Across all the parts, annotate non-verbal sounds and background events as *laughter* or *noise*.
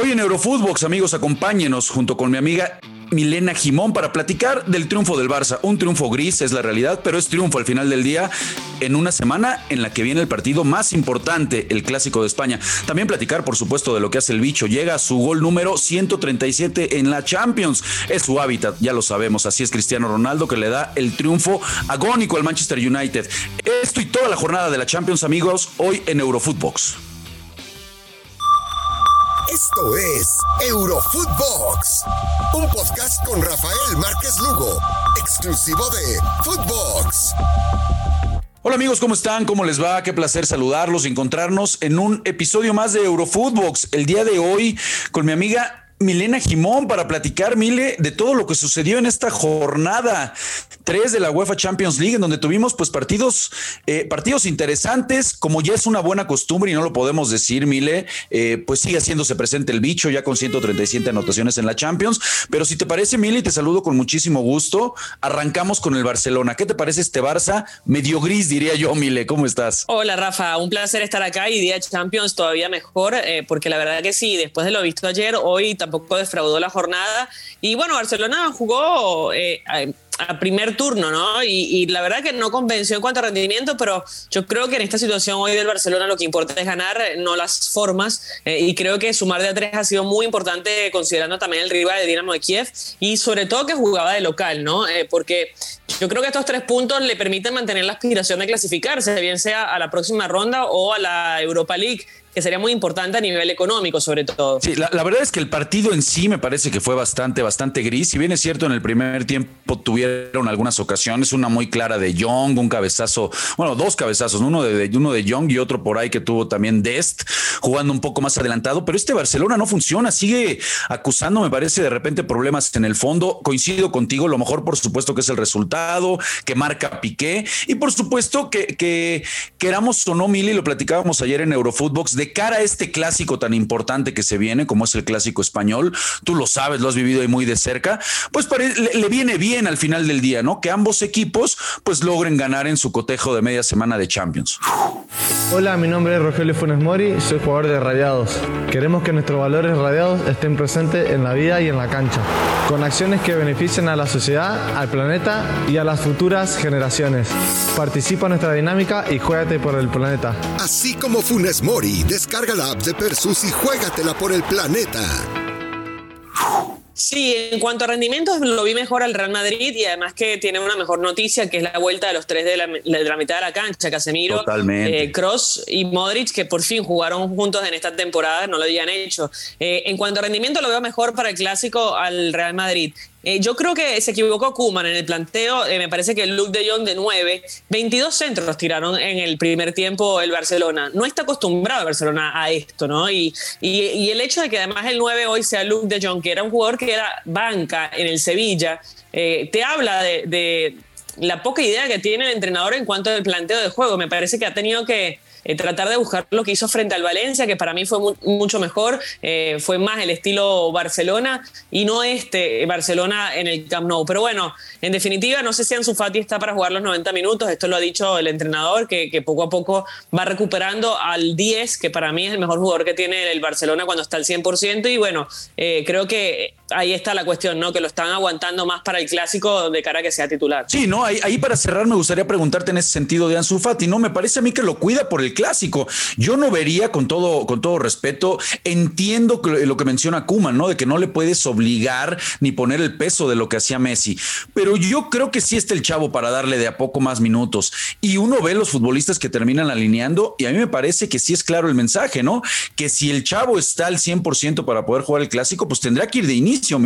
Hoy en Eurofootbox, amigos, acompáñenos junto con mi amiga Milena Jimón para platicar del triunfo del Barça. Un triunfo gris es la realidad, pero es triunfo al final del día en una semana en la que viene el partido más importante, el Clásico de España. También platicar, por supuesto, de lo que hace el bicho. Llega a su gol número 137 en la Champions. Es su hábitat, ya lo sabemos. Así es Cristiano Ronaldo que le da el triunfo agónico al Manchester United. Esto y toda la jornada de la Champions, amigos, hoy en Eurofootbox. Esto es Eurofootbox, un podcast con Rafael Márquez Lugo, exclusivo de Footbox. Hola amigos, ¿cómo están? ¿Cómo les va? Qué placer saludarlos y encontrarnos en un episodio más de Eurofootbox. El día de hoy con mi amiga Milena Jimón para platicar, Mile, de todo lo que sucedió en esta jornada 3 de la UEFA Champions League, en donde tuvimos pues partidos, eh, partidos interesantes, como ya es una buena costumbre y no lo podemos decir, Mile, eh, pues sigue haciéndose presente el bicho ya con 137 anotaciones en la Champions. Pero si te parece, Mile, te saludo con muchísimo gusto. Arrancamos con el Barcelona. ¿Qué te parece este Barça? Medio gris, diría yo, Mile. ¿Cómo estás? Hola, Rafa. Un placer estar acá y día Champions todavía mejor, eh, porque la verdad que sí, después de lo visto ayer, hoy también tampoco defraudó la jornada. Y bueno, Barcelona jugó eh, a primer turno, ¿no? Y, la verdad que no convenció en cuanto a rendimiento, pero yo creo que en esta situación hoy del Barcelona lo que importa es ganar, no las formas. Eh, y creo que sumar de a tres ha sido muy importante considerando también el rival de Dinamo de Kiev y sobre todo que jugaba de local, ¿no? Eh, porque yo creo que estos tres puntos le permiten mantener la aspiración de clasificarse, bien sea a la próxima ronda o a la Europa League que sería muy importante a nivel económico, sobre todo. Sí, la, verdad es que el partido en sí me parece que fue bastante, bastante gris. Si bien es cierto, en el primer tiempo tuvieron algunas ocasiones, una muy clara de Young, un cabezazo, bueno, dos cabezazos, uno de, uno de Young y otro por ahí que tuvo también Dest, jugando un poco más adelantado. Pero este Barcelona no funciona, sigue acusando, me parece, de repente problemas en el fondo. Coincido contigo, lo mejor, por supuesto, que es el resultado, que marca Piqué, y por supuesto que, que queramos o no, Mili, lo platicábamos ayer en Eurofootbox, de cara a este clásico tan importante que se viene, como es el clásico español, tú lo sabes, lo has vivido ahí muy de cerca, pues le, viene bien al final del día, ¿no? Que ambos equipos pues logren ganar en su cotejo de media semana de Champions. Hola, mi nombre es Rogelio Funes Mori, soy jugador de Radiados. Queremos que nuestros valores radiados estén presentes en la vida y en la cancha, con acciones que beneficien a la sociedad, al planeta y a las futuras generaciones. Participa en nuestra dinámica y juégate por el planeta. Así como Funes Mori, Descarga la app de Persus y juégatela por el planeta. Sí, en cuanto a rendimientos lo vi mejor al Real Madrid y además que tiene una mejor noticia que es la vuelta de los tres de la, mitad de la cancha, Casemiro, Cross eh, y Modric, que por fin jugaron juntos en esta temporada, no lo habían hecho. Eh, en cuanto a rendimiento lo veo mejor para el clásico al Real Madrid. Eh, yo creo que se equivocó Kuman en el planteo. Eh, me parece que look de Jong de 9, 22 centros tiraron en el primer tiempo el Barcelona. No está acostumbrado el Barcelona a esto, ¿no? Y, el hecho de que además el 9 hoy sea Luke de Jong, que era un jugador que era banca en el Sevilla, eh, te habla de la poca idea que tiene el entrenador en cuanto al planteo de juego. Me parece que ha tenido que eh, tratar de buscar lo que hizo frente al Valencia, que para mí fue mucho mejor, eh, fue más el estilo Barcelona y no este Barcelona en el Camp Nou. Pero bueno, en definitiva, no sé si Ansu Fati está para jugar los 90 minutos, esto lo ha dicho el entrenador, que, poco a poco va recuperando al 10, que para mí es el mejor jugador que tiene el Barcelona cuando está al 100%, y bueno, eh, creo que ahí está la cuestión, ¿no? Que lo están aguantando más para el clásico de cara a que sea titular. Sí, no, ahí, ahí, para cerrar me gustaría preguntarte en ese sentido de Ansu Fati, ¿no? Me parece a mí que lo cuida por el clásico. Yo no vería, con todo, con todo respeto, entiendo lo que menciona Kuman, ¿no? De que no le puedes obligar ni poner el peso de lo que hacía Messi. Pero yo creo que sí está el chavo para darle de a poco más minutos. Y uno ve los futbolistas que terminan alineando y a mí me parece que sí es claro el mensaje, ¿no? Que si el chavo está al 100% para poder jugar el clásico, pues tendrá que ir de inicio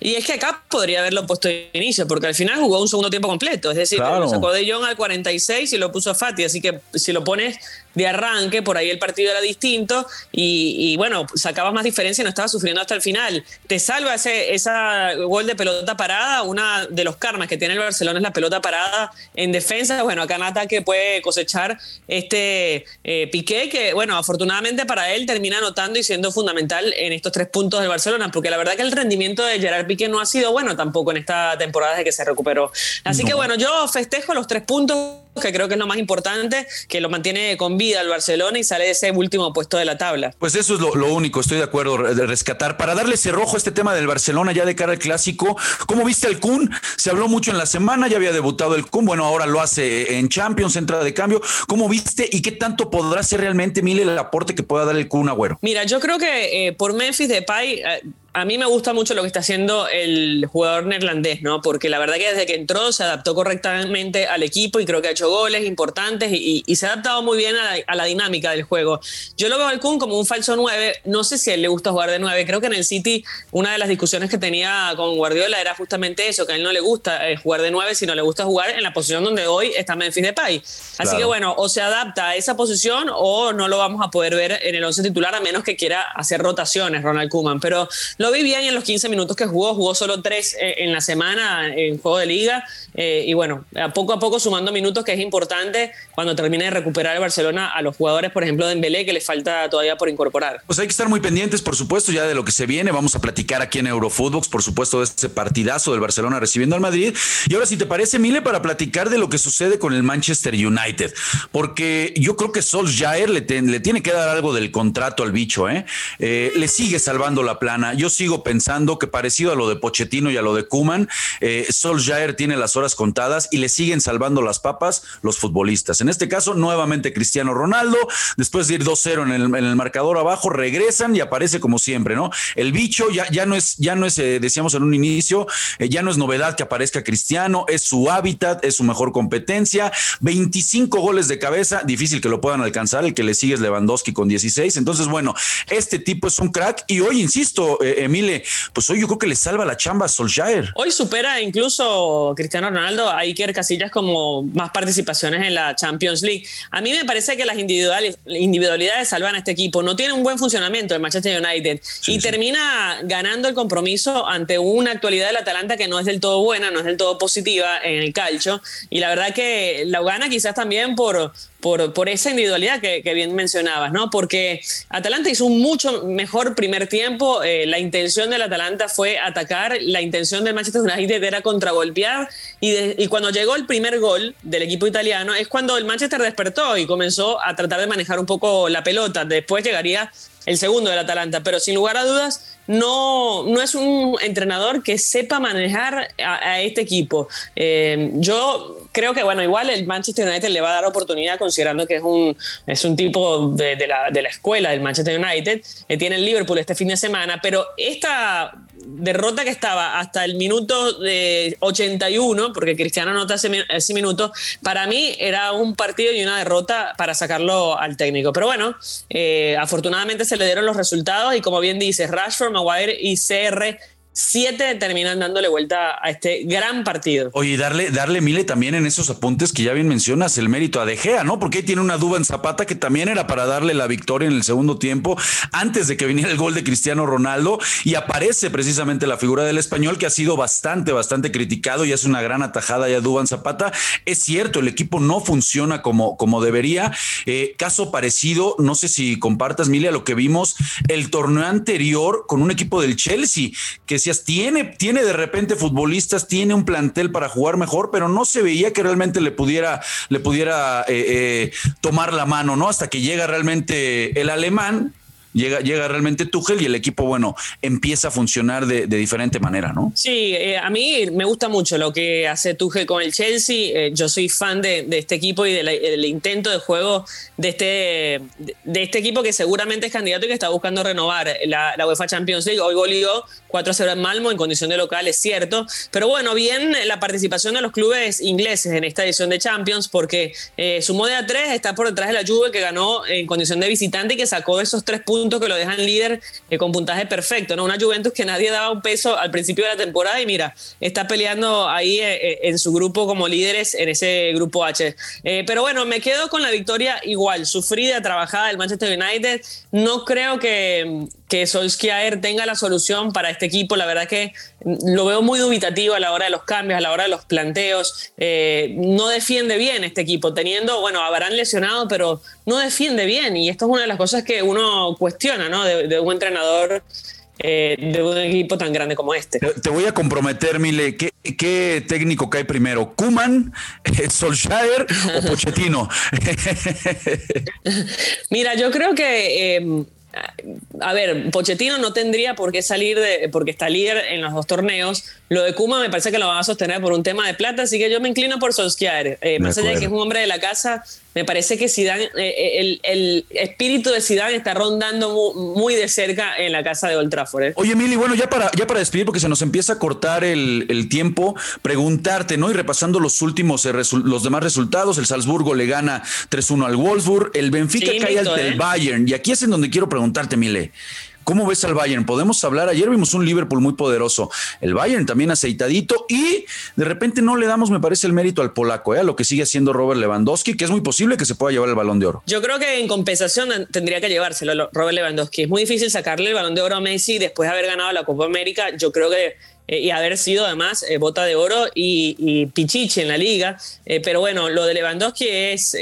y es que acá podría haberlo puesto de inicio, porque al final jugó un segundo tiempo completo. Es decir, lo sacó de John al 46 y lo puso a Fati. Así que si lo pones de arranque, por ahí el partido era distinto y, bueno, sacabas más diferencia y no estaba sufriendo hasta el final. Te salva ese esa gol de pelota parada, una de los karmas que tiene el Barcelona es la pelota parada en defensa. Bueno, acá en ataque puede cosechar este eh, Piqué, que bueno, afortunadamente para él termina anotando y siendo fundamental en estos tres puntos del Barcelona, porque la verdad que el rendimiento de Gerard Piqué no ha sido bueno tampoco en esta temporada de que se recuperó. Así que bueno, yo festejo los tres puntos que creo que es lo más importante, que lo mantiene con vida el Barcelona y sale de ese último puesto de la tabla. Pues eso es lo, único, estoy de acuerdo, de rescatar. Para darle ese rojo a este tema del Barcelona ya de cara al clásico, ¿cómo viste el Kun? Se habló mucho en la semana, ya había debutado el Kun, bueno, ahora lo hace en Champions, entra de cambio. ¿Cómo viste y qué tanto podrá ser realmente, Mile, el aporte que pueda dar el Kun Agüero? Mira, yo creo que eh, por Memphis Depay... Eh, a mí me gusta mucho lo que está haciendo el jugador neerlandés, ¿no? Porque la verdad que desde que entró se adaptó correctamente al equipo y creo que ha hecho goles importantes y, se ha adaptado muy bien a la, dinámica del juego. Yo lo veo al Kun como un falso 9. No sé si a él le gusta jugar de 9. Creo que en el City una de las discusiones que tenía con Guardiola era justamente eso, que a él no le gusta eh, jugar de 9, sino le gusta jugar en la posición donde hoy está Memphis Depay. Así que bueno, o se adapta a esa posición o no lo vamos a poder ver en el 11 titular a menos que quiera hacer rotaciones Ronald Koeman. Pero lo vi bien en los 15 minutos que jugó, jugó solo 3 eh, en la semana en juego de liga eh, y bueno, poco a poco sumando minutos que es importante cuando termine de recuperar el Barcelona a los jugadores, por ejemplo, de Embelé, que les falta todavía por incorporar. Pues hay que estar muy pendientes, por supuesto, ya de lo que se viene. Vamos a platicar aquí en Eurofootbox, por supuesto, de ese partidazo del Barcelona recibiendo al Madrid. Y ahora, si te parece, Mile, para platicar de lo que sucede con el Manchester United, porque yo creo que Solskjaer le, le tiene que dar algo del contrato al bicho, ¿eh? ¿eh? Le sigue salvando la plana. Yo sigo pensando que parecido a lo de Pochettino y a lo de Kuman, eh, Solskjaer tiene las horas contadas y le siguen salvando las papas los futbolistas. En este caso, nuevamente Cristiano Ronaldo, después de ir 2-0 en el, marcador abajo, regresan y aparece como siempre, ¿no? El bicho ya, no es, ya no es, eh, decíamos en un inicio, eh, ya no es novedad que aparezca Cristiano, es su hábitat, es su mejor competencia, 25 goles de cabeza, difícil que lo puedan alcanzar, el que le sigue es Lewandowski con 16, entonces bueno, este tipo es un crack y hoy, insisto, Emile, pues hoy yo creo que le salva la chamba a Solskjaer. Hoy supera incluso Cristiano Ronaldo a Iker Casillas como más participaciones en la Champions League. A mí me parece que las individualidades salvan a este equipo. No tiene un buen funcionamiento el Manchester United y termina ganando el compromiso ante una actualidad del Atalanta que no es del todo buena, no es del todo positiva en el calcio. Y la verdad que la gana quizás también por por, por esa individualidad que, bien mencionabas, ¿no? Porque Atalanta hizo un mucho mejor primer tiempo. Eh, la intención del Atalanta fue atacar, la intención del Manchester United era contragolpear. Y, y cuando llegó el primer gol del equipo italiano, es cuando el Manchester despertó y comenzó a tratar de manejar un poco la pelota. Después llegaría el segundo del Atalanta, pero sin lugar a dudas no, no es un entrenador que sepa manejar a, este equipo. Eh, yo creo que, bueno, igual el Manchester United le va a dar oportunidad considerando que es un, es un tipo de, la, de la, escuela del Manchester United, que tiene el Liverpool este fin de semana, pero esta derrota que estaba hasta el minuto de 81, porque Cristiano nota ese, ese minuto, para mí era un partido y una derrota para sacarlo al técnico. Pero bueno, eh, afortunadamente se le dieron los resultados y como bien dice, Rashford, Maguire y CR siete terminan dándole vuelta a este gran partido. Oye, darle, darle Mile también en esos apuntes que ya bien mencionas el mérito a De Gea, ¿no? Porque ahí tiene una duda en Zapata que también era para darle la victoria en el segundo tiempo, antes de que viniera el gol de Cristiano Ronaldo, y aparece precisamente la figura del español que ha sido bastante, bastante criticado y hace una gran atajada ya Duban Zapata. Es cierto, el equipo no funciona como, como debería. Eh, caso parecido, no sé si compartas, Mile, a lo que vimos el torneo anterior con un equipo del Chelsea, que tiene, tiene de repente futbolistas, tiene un plantel para jugar mejor, pero no se veía que realmente le pudiera, le pudiera eh, eh, tomar la mano, ¿no? Hasta que llega realmente el alemán, llega, llega realmente Tuchel y el equipo, bueno, empieza a funcionar de, diferente manera, ¿no? Sí, eh, a mí me gusta mucho lo que hace Tuchel con el Chelsea. Eh, yo soy fan de, este equipo y del intento de juego de este, de este equipo que seguramente es candidato y que está buscando renovar la, UEFA Champions League. Hoy goleó 4-0 en Malmo en condición de local, es cierto. Pero bueno, bien la participación de los clubes ingleses en esta edición de Champions porque eh, sumó de a 3 está por detrás de la Juve que ganó en condición de visitante y que sacó esos tres puntos que lo dejan líder eh, con puntaje perfecto, ¿no? Una Juventus que nadie daba un peso al principio de la temporada y mira, está peleando ahí eh, eh, en su grupo como líderes en ese grupo H. pero bueno, me quedo con la victoria igual, sufrida, trabajada del Manchester United. No creo que, que Solskjaer tenga la solución para este equipo. La verdad que lo veo muy dubitativo a la hora de los cambios, a la hora de los planteos. no defiende bien este equipo, teniendo, bueno, habrán lesionado, pero no defiende bien. Y esto es una de las cosas que uno cuestiona, ¿no? De, un entrenador eh, de un equipo tan grande como este. Te voy a comprometer, Mile, ¿qué, qué técnico cae primero? ¿Kuman, Solskjaer o *laughs* Pochettino? Mira, yo creo que... a ver, Pochettino no tendría por qué salir de, porque está líder en los dos torneos. Lo de Kuma me parece que lo va a sostener por un tema de plata, así que yo me inclino por Solskjaer. Eh, más allá de que es un hombre de la casa, me parece que Zidane, eh, eh, el, espíritu de Zidane está rondando muy, de cerca en la casa de Old Trafford. ¿eh? Oye, Mili, bueno, ya para, ya para despedir, porque se nos empieza a cortar el, tiempo, preguntarte, ¿no? Y repasando los últimos, los demás resultados, el Salzburgo le gana 3-1 al Wolfsburg, el Benfica cae al Bayern, y aquí es en donde quiero preguntarte, Mile. ¿Cómo ves al Bayern? Podemos hablar, ayer vimos un Liverpool muy poderoso, el Bayern también aceitadito y de repente no le damos, me parece, el mérito al polaco, ¿eh? a lo que sigue haciendo Robert Lewandowski, que es muy posible que se pueda llevar el balón de oro. Yo creo que en compensación tendría que llevárselo Robert Lewandowski. Es muy difícil sacarle el balón de oro a Messi después de haber ganado la Copa América. Yo creo que eh, y haber sido además eh, bota de oro y, pichiche en la liga. Eh, pero bueno, lo de Lewandowski es,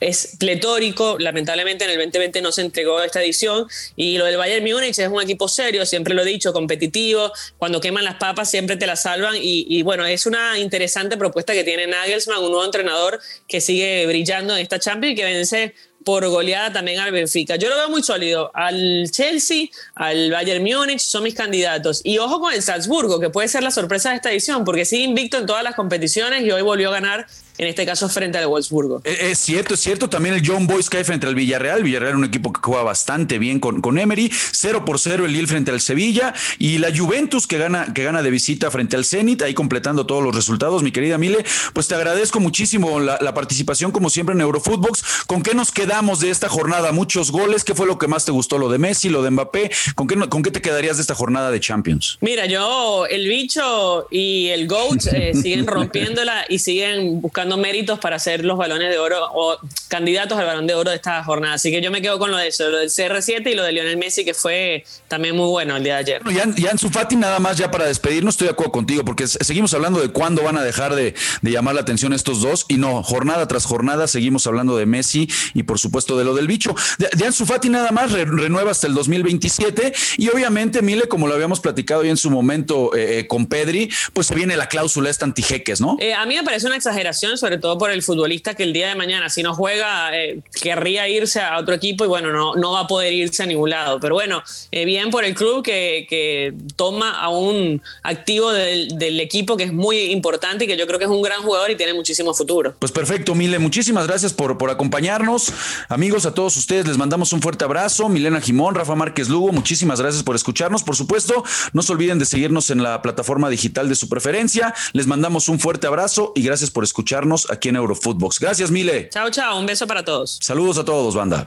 es pletórico. Lamentablemente en el 2020 no se entregó esta edición. Y lo del Bayern Múnich es un equipo serio, siempre lo he dicho, competitivo. Cuando queman las papas siempre te las salvan. Y, y bueno, es una interesante propuesta que tiene Nagelsmann, un nuevo entrenador que sigue brillando en esta Champions y que vence por goleada también al Benfica. Yo lo veo muy sólido. Al Chelsea, al Bayern Múnich son mis candidatos. Y ojo con el Salzburgo, que puede ser la sorpresa de esta edición, porque sigue invicto en todas las competiciones y hoy volvió a ganar en este caso frente al Wolfsburgo. Es, cierto, es cierto. También el John Boyce cae frente al Villarreal. Villarreal es un equipo que juega bastante bien con, con Emery. 0 por 0 el Lille frente al Sevilla. Y la Juventus que gana, que gana de visita frente al Zenit, ahí completando todos los resultados. Mi querida Mile, pues te agradezco muchísimo la, participación, como siempre, en Eurofootbox. ¿Con qué nos quedamos de esta jornada? Muchos goles. ¿Qué fue lo que más te gustó? ¿Lo de Messi, lo de Mbappé? ¿Con qué, con qué te quedarías de esta jornada de Champions? Mira, yo, el bicho y el GOAT eh, siguen rompiéndola y siguen buscando méritos para hacer los balones de oro o candidatos al balón de oro de esta jornada. Así que yo me quedo con lo de eso, lo del CR7 y lo de Lionel Messi, que fue también muy bueno el día de ayer. Ya, en su Fati, nada más ya para despedirnos, estoy de acuerdo contigo, porque seguimos hablando de cuándo van a dejar de, llamar la atención estos dos, y no, jornada tras jornada seguimos hablando de Messi y por supuesto de lo del bicho. De, de Ansu Fati nada más renueva hasta el 2027 y obviamente Mile, como lo habíamos platicado ya en su momento eh, eh, con Pedri, pues se viene la cláusula esta antijeques, ¿no? Eh, a mí me parece una exageración, sobre todo por el futbolista que el día de mañana, si no juega, eh, querría irse a otro equipo y bueno, no, no va a poder irse a ningún lado. Pero bueno, eh, bien por el club que, que, toma a un activo del, del, equipo que es muy importante y que yo creo que es un gran jugador y tiene muchísimo futuro. Pues perfecto, Mile, muchísimas gracias por, por acompañarnos. Amigos, a todos ustedes les mandamos un fuerte abrazo. Milena Jimón, Rafa Márquez Lugo, muchísimas gracias por escucharnos. Por supuesto, no se olviden de seguirnos en la plataforma digital de su preferencia. Les mandamos un fuerte abrazo y gracias por escucharnos aquí en Eurofut. Footbox. Gracias, Mile. Chao, chao. Un beso para todos. Saludos a todos, banda.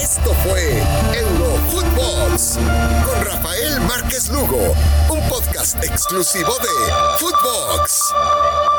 Esto fue Eurofootbox con Rafael Márquez Lugo, un podcast exclusivo de Footbox.